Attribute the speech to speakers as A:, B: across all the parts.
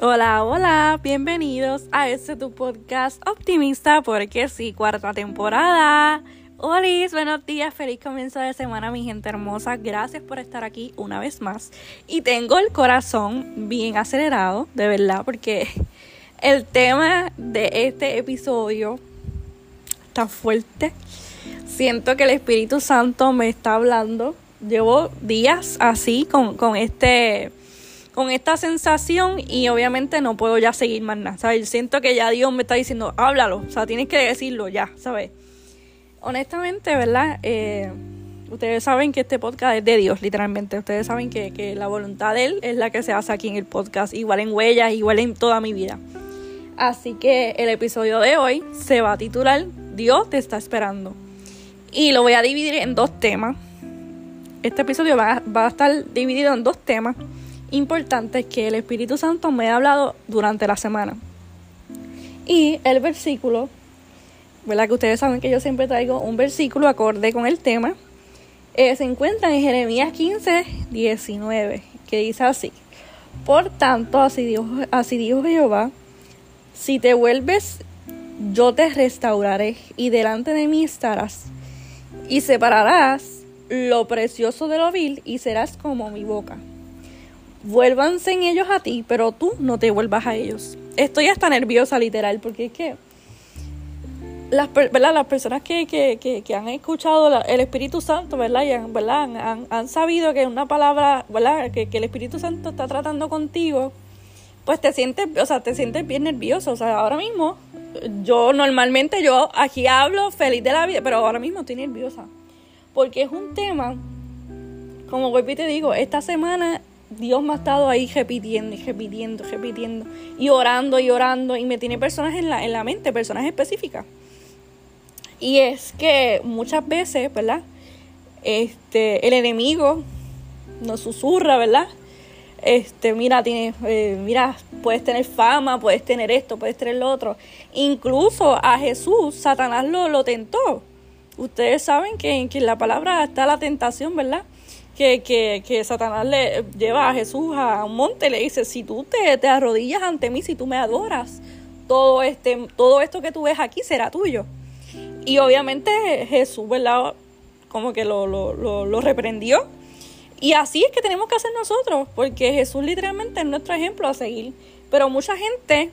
A: Hola, hola, bienvenidos a este tu podcast optimista porque sí, cuarta temporada. Hola, buenos días, feliz comienzo de semana mi gente hermosa, gracias por estar aquí una vez más. Y tengo el corazón bien acelerado, de verdad, porque el tema de este episodio está fuerte. Siento que el Espíritu Santo me está hablando. Llevo días así con, con este con esta sensación y obviamente no puedo ya seguir más nada, ¿sabes? Siento que ya Dios me está diciendo, háblalo, o sea, tienes que decirlo ya, ¿sabes? Honestamente, ¿verdad? Eh, ustedes saben que este podcast es de Dios, literalmente. Ustedes saben que, que la voluntad de Él es la que se hace aquí en el podcast, igual en huellas, igual en toda mi vida. Así que el episodio de hoy se va a titular Dios te está esperando. Y lo voy a dividir en dos temas. Este episodio va, va a estar dividido en dos temas importantes que el Espíritu Santo me ha hablado durante la semana. Y el versículo, ¿verdad? Que ustedes saben que yo siempre traigo un versículo acorde con el tema. Eh, se encuentra en Jeremías 15, 19, que dice así. Por tanto, así así dijo Jehová, si te vuelves, yo te restauraré y delante de mí estarás. Y separarás lo precioso de lo vil y serás como mi boca vuélvanse en ellos a ti, pero tú no te vuelvas a ellos. Estoy hasta nerviosa, literal, porque es que las, ¿verdad? las personas que, que, que, han escuchado el Espíritu Santo, ¿verdad? Y han, ¿verdad? Han, sabido que una palabra, ¿verdad? Que, que el Espíritu Santo está tratando contigo, pues te sientes, o sea, te sientes bien nervioso. O sea, ahora mismo, yo normalmente yo aquí hablo feliz de la vida, pero ahora mismo estoy nerviosa. Porque es un tema, como vuelvo y te digo, esta semana Dios me ha estado ahí repitiendo y repitiendo, repitiendo, y orando y orando, y me tiene personas en la, en la mente, personas específicas. Y es que muchas veces, ¿verdad? Este, el enemigo nos susurra, ¿verdad? Este, mira, tiene, eh, mira, puedes tener fama, puedes tener esto, puedes tener lo otro. Incluso a Jesús, Satanás lo, lo tentó. Ustedes saben que, que en la palabra está la tentación, ¿verdad? Que, que, Satanás le lleva a Jesús a un monte y le dice, si tú te, te arrodillas ante mí, si tú me adoras, todo, este, todo esto que tú ves aquí será tuyo. Y obviamente Jesús, ¿verdad? Como que lo, lo, lo, reprendió. Y así es que tenemos que hacer nosotros, porque Jesús literalmente es nuestro ejemplo a seguir. Pero mucha gente,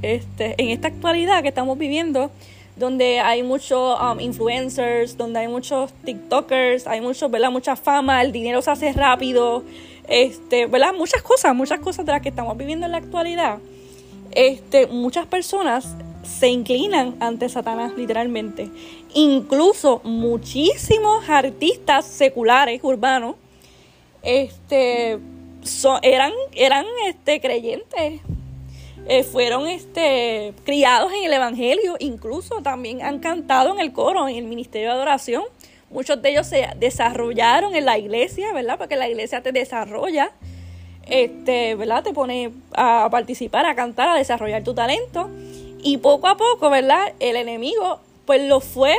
A: este, en esta actualidad que estamos viviendo, donde hay muchos um, influencers, donde hay muchos TikTokers, hay mucho, ¿verdad? mucha fama, el dinero se hace rápido, este, ¿verdad? Muchas cosas, muchas cosas de las que estamos viviendo en la actualidad. Este, muchas personas se inclinan ante Satanás literalmente. Incluso muchísimos artistas seculares urbanos este, eran, eran este, creyentes eh, fueron este, criados en el Evangelio, incluso también han cantado en el coro, en el ministerio de adoración. Muchos de ellos se desarrollaron en la iglesia, ¿verdad? Porque la iglesia te desarrolla, este, ¿verdad? Te pone a participar, a cantar, a desarrollar tu talento. Y poco a poco, ¿verdad? El enemigo, pues lo fue,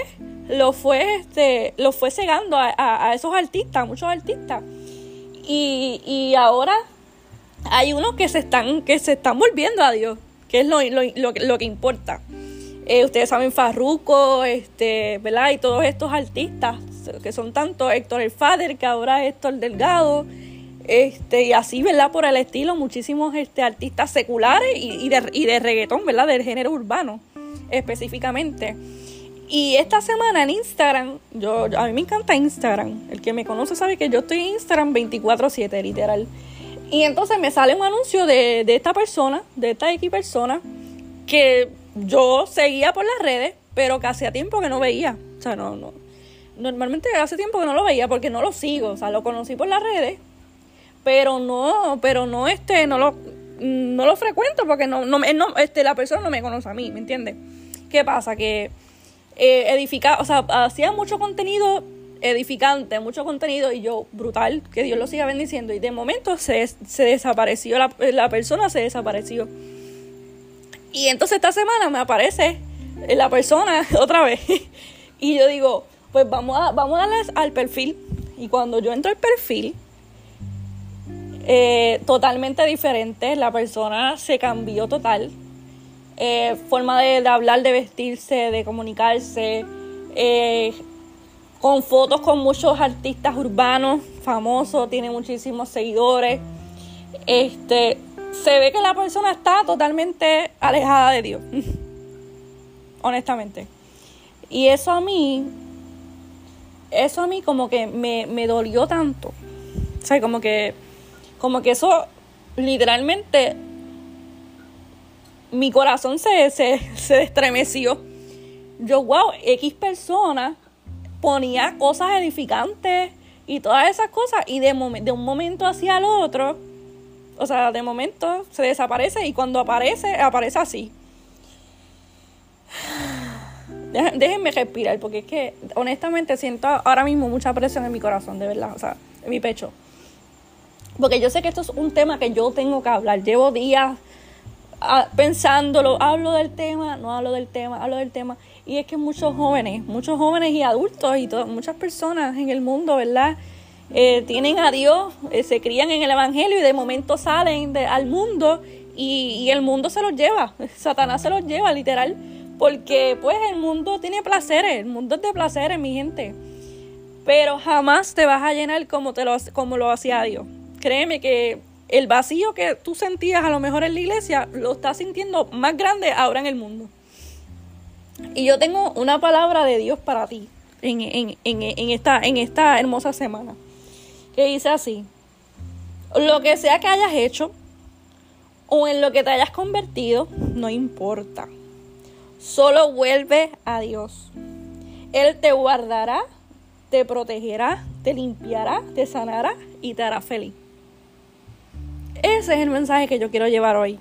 A: lo fue, este, lo fue cegando a, esos artistas, a muchos artistas. Y, y ahora hay unos que se están, que se están volviendo a Dios, que es lo, lo, lo, que importa. Eh, ustedes saben Farruko, este, ¿verdad? Y todos estos artistas, que son tanto Héctor el Fader, que ahora es Héctor Delgado, este, y así, ¿verdad? Por el estilo, muchísimos este, artistas seculares y, y, de, y de reggaetón, ¿verdad? Del género urbano, específicamente. Y esta semana en Instagram, yo, a mí me encanta Instagram. El que me conoce sabe que yo estoy en Instagram 24/7, literal. Y entonces me sale un anuncio de, esta persona, de esta X persona, que yo seguía por las redes, pero que hacía tiempo que no veía. O sea, no, no. Normalmente hace tiempo que no lo veía porque no lo sigo. O sea, lo conocí por las redes, pero no, pero no este, no lo, no lo frecuento porque no, no, no este, la persona no me conoce a mí, ¿me entiendes? ¿Qué pasa? Que eh, edificaba, o sea, hacía mucho contenido edificante, mucho contenido y yo, brutal, que Dios lo siga bendiciendo. Y de momento se, se desapareció, la, la, persona se desapareció. Y entonces esta semana me aparece la persona otra vez. y yo digo, pues vamos a, vamos a darle al perfil. Y cuando yo entro al perfil, eh, totalmente diferente. La persona se cambió total. Eh, forma de, hablar, de vestirse, de comunicarse. Eh, con fotos con muchos artistas urbanos famosos, tiene muchísimos seguidores. Este, se ve que la persona está totalmente alejada de Dios. Honestamente. Y eso a mí, eso a mí como que me, me dolió tanto. O sea, como que, como que eso literalmente mi corazón se, se, se estremeció. Yo, wow, X persona ponía cosas edificantes y todas esas cosas y de, un momento hacia el otro, o sea, de momento se desaparece y cuando aparece, aparece así. Déjenme respirar porque es que honestamente siento ahora mismo mucha presión en mi corazón, de verdad, o sea, en mi pecho. Porque yo sé que esto es un tema que yo tengo que hablar. Llevo días pensándolo, hablo del tema, no hablo del tema, hablo del tema. Y es que muchos jóvenes, muchos jóvenes y adultos y muchas personas en el mundo, ¿verdad? Eh, tienen a Dios, eh, se crían en el Evangelio y de momento salen al mundo y, y, el mundo se los lleva, Satanás se los lleva literal, porque pues el mundo tiene placeres, el mundo es de placeres, mi gente, pero jamás te vas a llenar como, te lo, como lo hacía Dios. Créeme que el vacío que tú sentías a lo mejor en la iglesia lo estás sintiendo más grande ahora en el mundo. Y yo tengo una palabra de Dios para ti en, esta, en esta hermosa semana. Que dice así. Lo que sea que hayas hecho o en lo que te hayas convertido, no importa. Solo vuelve a Dios. Él te guardará, te protegerá, te limpiará, te sanará y te hará feliz. Ese es el mensaje que yo quiero llevar hoy.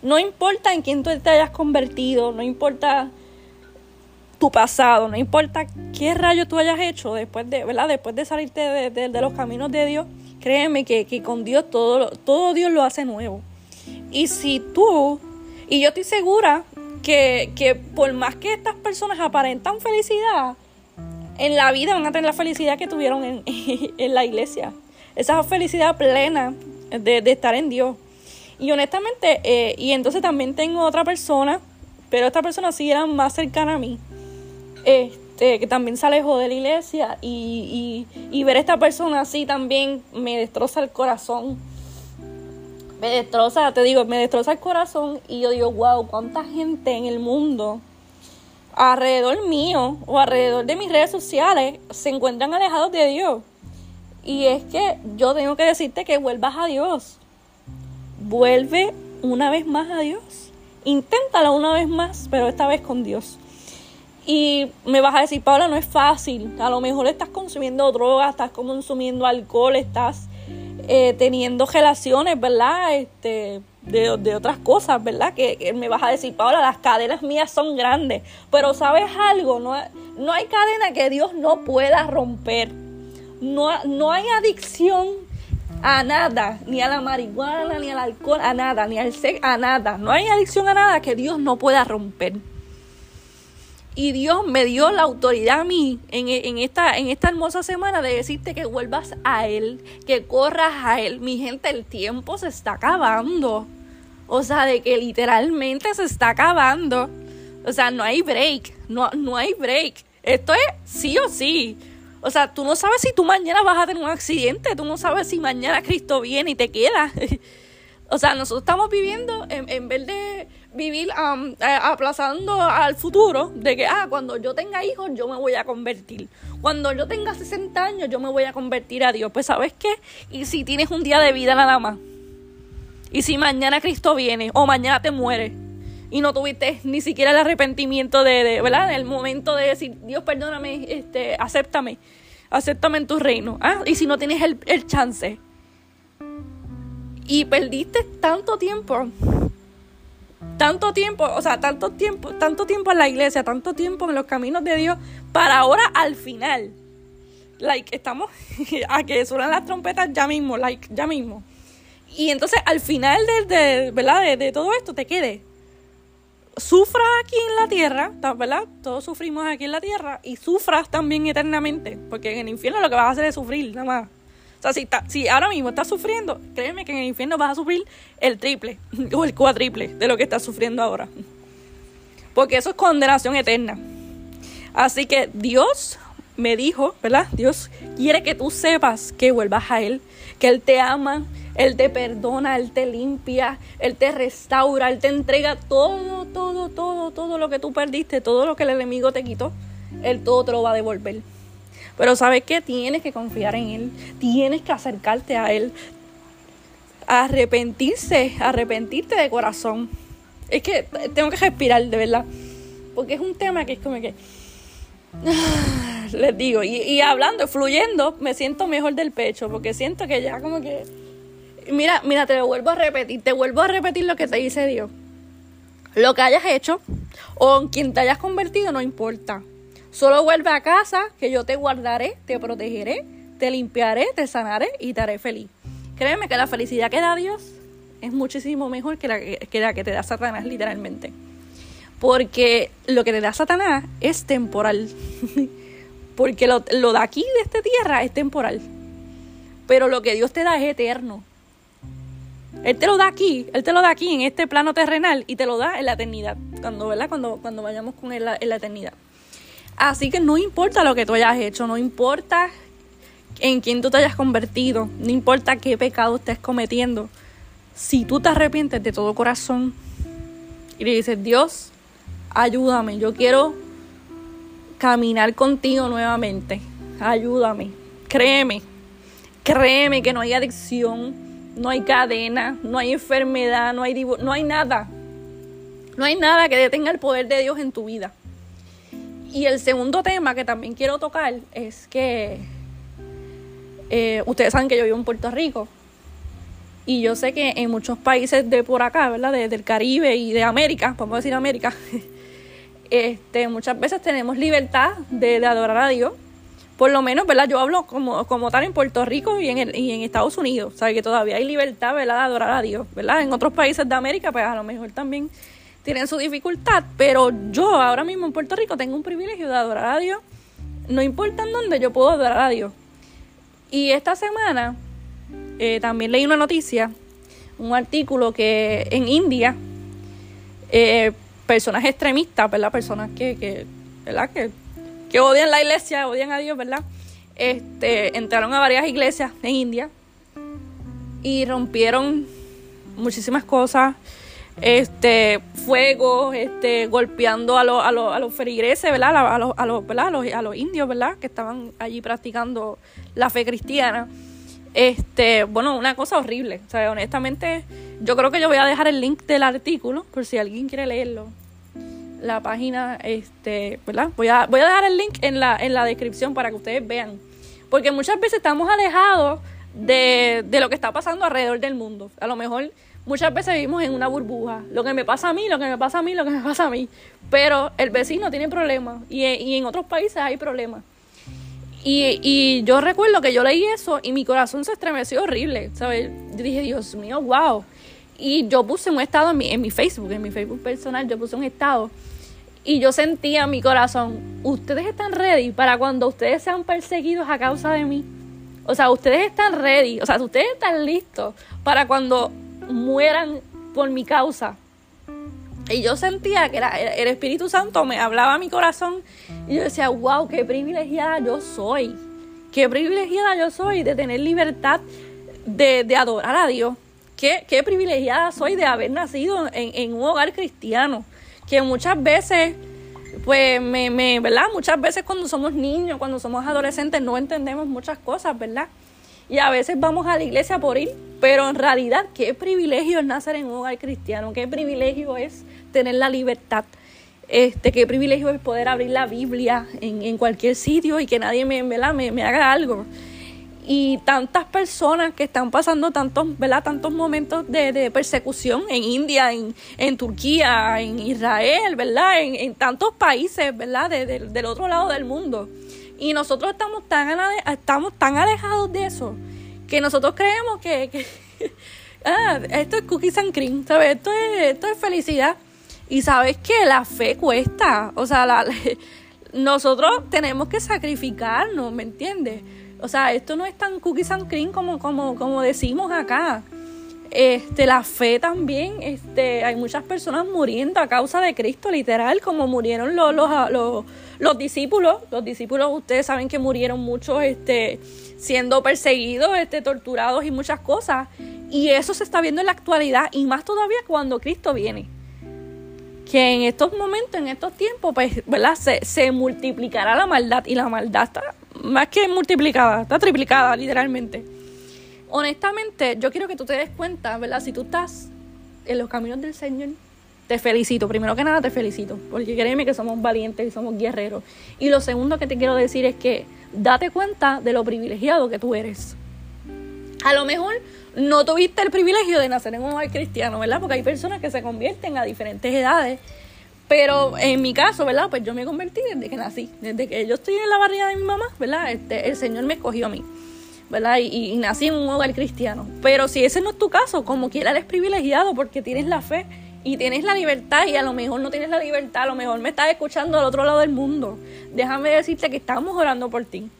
A: No importa en quién tú te hayas convertido, no importa tu pasado, no importa qué rayo tú hayas hecho después de, ¿verdad? Después de salirte de, los caminos de Dios, créeme que, con Dios todo, todo Dios lo hace nuevo. Y si tú, y yo estoy segura que, que por más que estas personas aparentan felicidad, en la vida van a tener la felicidad que tuvieron en, en la iglesia. Esa felicidad plena de, de estar en Dios. Y honestamente, eh, y entonces también tengo otra persona, pero esta persona sí era más cercana a mí, este, que también se alejó de la iglesia y, y, ver a esta persona así también me destroza el corazón. Me destroza, te digo, me destroza el corazón y yo digo, wow, cuánta gente en el mundo alrededor mío o alrededor de mis redes sociales se encuentran alejados de Dios. Y es que yo tengo que decirte que vuelvas a Dios. Vuelve una vez más a Dios. Inténtalo una vez más, pero esta vez con Dios. Y me vas a decir, Paula, no es fácil. A lo mejor estás consumiendo drogas, estás consumiendo alcohol, estás eh, teniendo relaciones, ¿verdad? Este, de, de otras cosas, ¿verdad? Que, me vas a decir, Paula, las cadenas mías son grandes. Pero ¿sabes algo? No, no hay cadena que Dios no pueda romper. No, no hay adicción a nada, ni a la marihuana, ni al alcohol, a nada, ni al sexo, a nada. No hay adicción a nada que Dios no pueda romper. Y Dios me dio la autoridad a mí en, esta, en esta hermosa semana de decirte que vuelvas a Él, que corras a Él. Mi gente, el tiempo se está acabando. O sea, de que literalmente se está acabando. O sea, no hay break. No, no hay break. Esto es sí o sí. O sea, tú no sabes si tú mañana vas a tener un accidente. Tú no sabes si mañana Cristo viene y te queda. o sea, nosotros estamos viviendo en, en vez de vivir eh, aplazando al futuro de que, ah, cuando yo tenga hijos yo me voy a convertir. Cuando yo tenga 60 años yo me voy a convertir a Dios. Pues sabes qué? Y si tienes un día de vida nada más. Y si mañana Cristo viene o mañana te mueres y no tuviste ni siquiera el arrepentimiento de, de ¿verdad? El momento de decir, Dios perdóname, este, acéptame, acéptame en tu reino. ¿ah? Y si no tienes el, el chance. Y perdiste tanto tiempo tanto tiempo, o sea, tanto tiempo, tanto tiempo en la iglesia, tanto tiempo en los caminos de Dios, para ahora al final. Like, estamos a que suenan las trompetas ya mismo, like, ya mismo. Y entonces al final de, ¿verdad? De, todo esto te quede. Sufras aquí en la tierra, ¿verdad? Todos sufrimos aquí en la tierra y sufras también eternamente, porque en el infierno lo que vas a hacer es sufrir, nada más. O sea, si, si ahora mismo estás sufriendo, créeme que en el infierno vas a sufrir el triple o el cuatriple de lo que estás sufriendo ahora. Porque eso es condenación eterna. Así que Dios me dijo, ¿verdad? Dios quiere que tú sepas que vuelvas a Él, que Él te ama, Él te perdona, Él te limpia, Él te restaura, Él te entrega todo, todo, todo, todo lo que tú perdiste, todo lo que el enemigo te quitó, Él todo te lo va a devolver. Pero sabes qué? Tienes que confiar en Él, tienes que acercarte a Él, arrepentirse, arrepentirte de corazón. Es que tengo que respirar, de verdad, porque es un tema que es como que les digo, y, hablando, fluyendo, me siento mejor del pecho, porque siento que ya como que... Mira, mira, te lo vuelvo a repetir, te vuelvo a repetir lo que te dice Dios. Lo que hayas hecho o en quien te hayas convertido no importa. Solo vuelve a casa que yo te guardaré, te protegeré, te limpiaré, te sanaré y te haré feliz. Créeme que la felicidad que da Dios es muchísimo mejor que la que, la que te da Satanás literalmente. Porque lo que te da Satanás es temporal. Porque lo, de aquí, de esta tierra, es temporal. Pero lo que Dios te da es eterno. Él te lo da aquí, Él te lo da aquí en este plano terrenal y te lo da en la eternidad, cuando, ¿verdad? Cuando, cuando vayamos con Él en la eternidad. Así que no importa lo que tú hayas hecho, no importa en quién tú te hayas convertido, no importa qué pecado estés cometiendo. Si tú te arrepientes de todo corazón y le dices, Dios, ayúdame, yo quiero caminar contigo nuevamente, ayúdame, créeme, créeme que no hay adicción, no hay cadena, no hay enfermedad, no hay, no hay nada, no hay nada que detenga el poder de Dios en tu vida. Y el segundo tema que también quiero tocar es que eh, ustedes saben que yo vivo en Puerto Rico. Y yo sé que en muchos países de por acá, ¿verdad? De, del Caribe y de América, vamos a decir América, este, muchas veces tenemos libertad de, adorar a Dios. Por lo menos, ¿verdad? Yo hablo como, como tal en Puerto Rico y en, el, y en Estados Unidos. O que todavía hay libertad, ¿verdad? De adorar a Dios, ¿verdad? En otros países de América, pues a lo mejor también tienen su dificultad. Pero yo ahora mismo en Puerto Rico tengo un privilegio de adorar a Dios. No importa en dónde yo puedo adorar a Dios. Y esta semana eh, también leí una noticia, un artículo que en India eh, personas extremistas, ¿verdad? Personas que, que ¿verdad? Que, que odian la iglesia, odian a Dios, ¿verdad? Este, entraron a varias iglesias en India y rompieron muchísimas cosas, este, fuego, este, golpeando a, los a, los, a los feligreses, ¿verdad? A los, a los, ¿verdad? A los, a los indios, ¿verdad? Que estaban allí practicando la fe cristiana. Este, bueno, una cosa horrible. O sea, honestamente, yo creo que yo voy a dejar el link del artículo por si alguien quiere leerlo la página, este, ¿verdad? Voy a, voy a dejar el link en la, en la descripción para que ustedes vean. Porque muchas veces estamos alejados de, de lo que está pasando alrededor del mundo. A lo mejor muchas veces vivimos en una burbuja. Lo que me pasa a mí, lo que me pasa a mí, lo que me pasa a mí. Pero el vecino tiene problemas y, y en otros países hay problemas. Y, y, yo recuerdo que yo leí eso y mi corazón se estremeció horrible, ¿sabes? Yo dije, Dios mío, wow. Y yo puse un estado en mi, en mi Facebook, en mi Facebook personal, yo puse un estado y yo sentía en mi corazón, ustedes están ready para cuando ustedes sean perseguidos a causa de mí. O sea, ustedes están ready, o sea, ustedes están listos para cuando mueran por mi causa. Y yo sentía que el Espíritu Santo me hablaba a mi corazón y yo decía, wow, qué privilegiada yo soy. Qué privilegiada yo soy de tener libertad de, adorar a Dios. Qué, privilegiada soy de haber nacido en un hogar cristiano que muchas veces, pues, me, me, ¿verdad? Muchas veces cuando somos niños, cuando somos adolescentes, no entendemos muchas cosas, ¿verdad? Y a veces vamos a la iglesia por ir, pero en realidad, qué privilegio es nacer en un hogar cristiano, qué privilegio es tener la libertad. Este, qué privilegio es poder abrir la Biblia en, en cualquier sitio y que nadie me, me, me haga algo y tantas personas que están pasando tantos, ¿verdad? tantos momentos de, persecución en India, en, Turquía, en Israel, ¿verdad? En, tantos países, ¿verdad? del otro lado del mundo. Y nosotros estamos tan, alejados de eso que nosotros creemos que, ah, esto es cookies and cream, ¿sabes? Esto es, esto es felicidad. Y sabes que la fe cuesta, o sea, nosotros tenemos que sacrificarnos, ¿me entiendes? O sea, esto no es tan cookies and cream como, como, como decimos acá. Este, la fe también, este, hay muchas personas muriendo a causa de Cristo, literal, como murieron los, los, los, discípulos. Los discípulos, ustedes saben que murieron muchos este, siendo perseguidos, este, torturados y muchas cosas. Y eso se está viendo en la actualidad y más todavía cuando Cristo viene que en estos momentos, en estos tiempos, pues, ¿verdad? Se, se multiplicará la maldad y la maldad está más que multiplicada, está triplicada literalmente. Honestamente, yo quiero que tú te des cuenta, ¿verdad? Si tú estás en los caminos del Señor, te felicito. Primero que nada, te felicito. Porque créeme que somos valientes y somos guerreros. Y lo segundo que te quiero decir es que date cuenta de lo privilegiado que tú eres. A lo mejor no tuviste el privilegio de nacer en un hogar cristiano, ¿verdad? Porque hay personas que se convierten a diferentes edades. Pero en mi caso, ¿verdad? Pues yo me convertí desde que nací. Desde que yo estoy en la barriga de mi mamá, ¿verdad? Este, el Señor me escogió a mí, ¿verdad? Y, nací en un hogar cristiano. Pero si ese no es tu caso, como quiera eres privilegiado porque tienes la fe y tienes la libertad y a lo mejor no tienes la libertad, a lo mejor me estás escuchando al otro lado del mundo. Déjame decirte que estamos orando por ti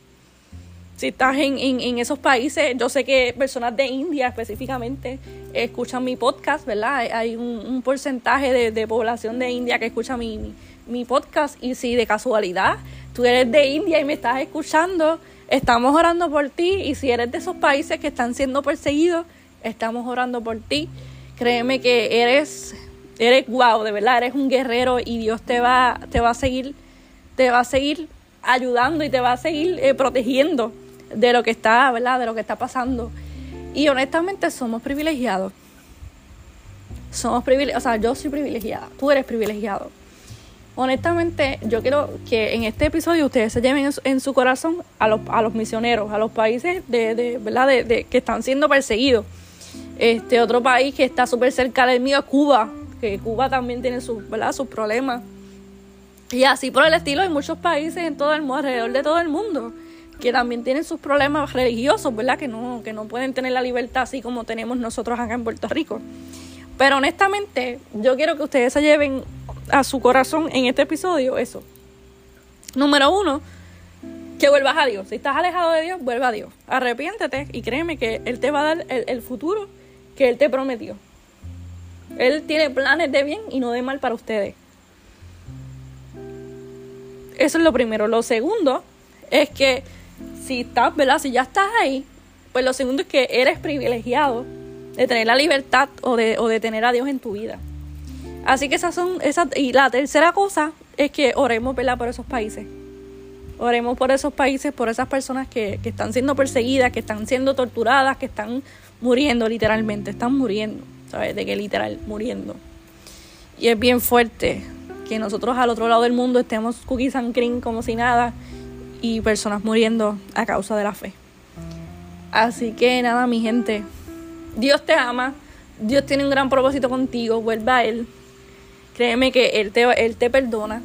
A: si estás en, en, esos países, yo sé que personas de India específicamente escuchan mi podcast, ¿verdad? Hay un, porcentaje de, población de India que escucha mi, mi, podcast y si de casualidad tú eres de India y me estás escuchando, estamos orando por ti y si eres de esos países que están siendo perseguidos, estamos orando por ti. Créeme que eres eres guau, de verdad, eres un guerrero y Dios te va te va a seguir te va a seguir ayudando y te va a seguir eh, protegiendo de lo que está, ¿verdad? De lo que está pasando. Y honestamente somos privilegiados. Somos privilegiados, o sea, yo soy privilegiada, tú eres privilegiado. Honestamente, yo quiero que en este episodio ustedes se lleven en su, corazón a los, a los misioneros, a los países de, de ¿verdad? De, que están siendo perseguidos. Este otro país que está súper cerca del mío es Cuba, que Cuba también tiene sus, ¿verdad? sus problemas. Y así por el estilo hay muchos países en todo el mundo, alrededor de todo el mundo que también tienen sus problemas religiosos, ¿verdad? Que no, que no pueden tener la libertad así como tenemos nosotros acá en Puerto Rico. Pero honestamente, yo quiero que ustedes se lleven a su corazón en este episodio eso. Número uno, que vuelvas a Dios. Si estás alejado de Dios, vuelva a Dios. Arrepiéntete y créeme que Él te va a dar el, el futuro que Él te prometió. Él tiene planes de bien y no de mal para ustedes. Eso es lo primero. Lo segundo es que si estás, ¿verdad? Si ya estás ahí, pues lo segundo es que eres privilegiado de tener la libertad o de, tener a Dios en tu vida. Así que esas son esas y la tercera cosa es que oremos, ¿verdad? Por esos países. Oremos por esos países, por esas personas que, que están siendo perseguidas, que están siendo torturadas, que están muriendo literalmente, están muriendo, ¿sabes? De que literal, muriendo. Y es bien fuerte que nosotros al otro lado del mundo estemos cookies and cream como si nada y personas muriendo a causa de la fe. Así que nada, mi gente, Dios te ama, Dios tiene un gran propósito contigo, vuelve a Él. Créeme que Él te, Él te perdona.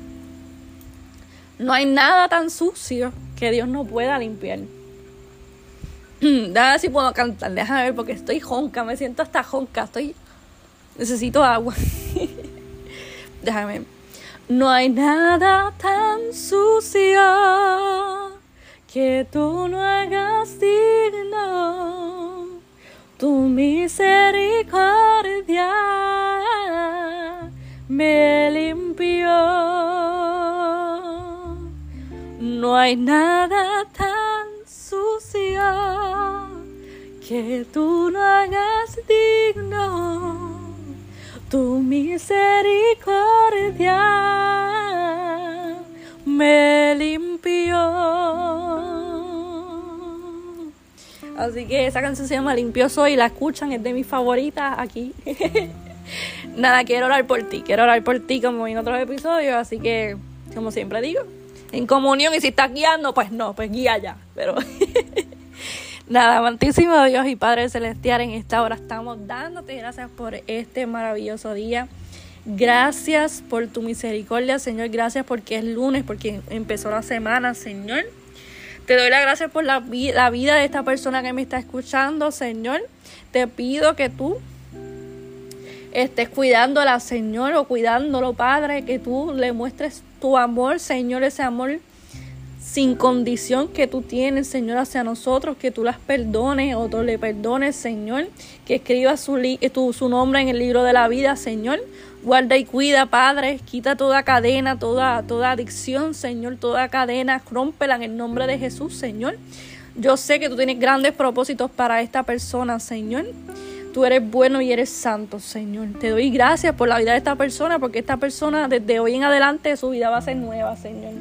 A: No hay nada tan sucio que Dios no pueda limpiar. Déjame ver si puedo cantar, déjame ver porque estoy jonca, me siento hasta jonca, estoy... Necesito agua. déjame no hay nada tan sucio que tú no hagas digno. Tu misericordia me limpió. No hay nada tan sucio que tú no hagas digno tu misericordia me limpió. Así que esa canción se llama Limpio Soy, la escuchan, es de mis favoritas aquí. Nada, quiero orar por ti, quiero orar por ti como en otros episodios, así que, como siempre digo, en comunión y si estás guiando, pues no, pues guía ya, pero... Nada, amantísimo Dios y Padre Celestial, en esta hora estamos dándote gracias por este maravilloso día. Gracias por tu misericordia, Señor. Gracias porque es lunes, porque empezó la semana, Señor. Te doy las gracias por la, la vida de esta persona que me está escuchando, Señor. Te pido que tú estés cuidándola, Señor, o cuidándolo, Padre, que tú le muestres tu amor, Señor, ese amor sin condición que tú tienes, Señor, hacia nosotros, que tú las perdones o tú le perdones, Señor, que escriba su, tu, su nombre en el libro de la vida, Señor. Guarda y cuida, Padre, quita toda cadena, toda, toda adicción, Señor, toda cadena, rómpela en el nombre de Jesús, Señor. Yo sé que tú tienes grandes propósitos para esta persona, Señor. Tú eres bueno y eres santo, Señor. Te doy gracias por la vida de esta persona, porque esta persona desde hoy en adelante su vida va a ser nueva, Señor.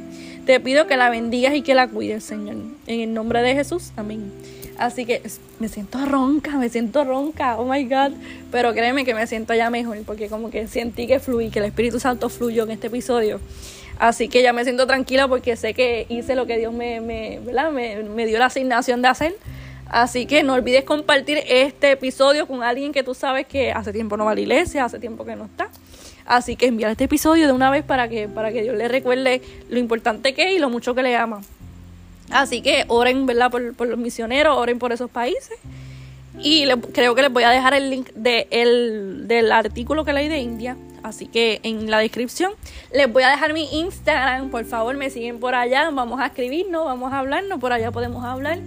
A: Te pido que la bendigas y que la cuides, Señor. En el nombre de Jesús, amén. Así que me siento ronca, me siento ronca, oh my God. Pero créeme que me siento ya mejor, porque como que sentí que fluí, que el Espíritu Santo fluyó en este episodio. Así que ya me siento tranquila porque sé que hice lo que Dios me, me, me, me dio la asignación de hacer. Así que no olvides compartir este episodio con alguien que tú sabes que hace tiempo no va a la iglesia, hace tiempo que no está. Así que enviar este episodio de una vez para que, para que Dios le recuerde lo importante que es y lo mucho que le ama. Así que oren, ¿verdad? Por, los misioneros, oren por esos países. Y creo que les voy a dejar el link de el, del artículo que leí de India. Así que en la descripción les voy a dejar mi Instagram. Por favor, me siguen por allá. Vamos a escribirnos, vamos a hablarnos. Por allá podemos hablar.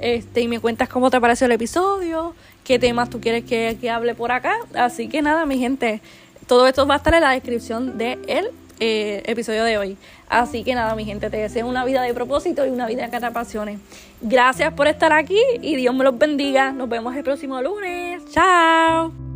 A: Este, y me cuentas cómo te pareció el episodio, qué temas tú quieres que, que hable por acá. Así que nada, mi gente, todo esto va a estar en la descripción del eh, episodio de hoy. Así que nada, mi gente, te deseo una vida de propósito y una vida que te apasione. Gracias por estar aquí y Dios me los bendiga. Nos vemos el próximo lunes. Chao.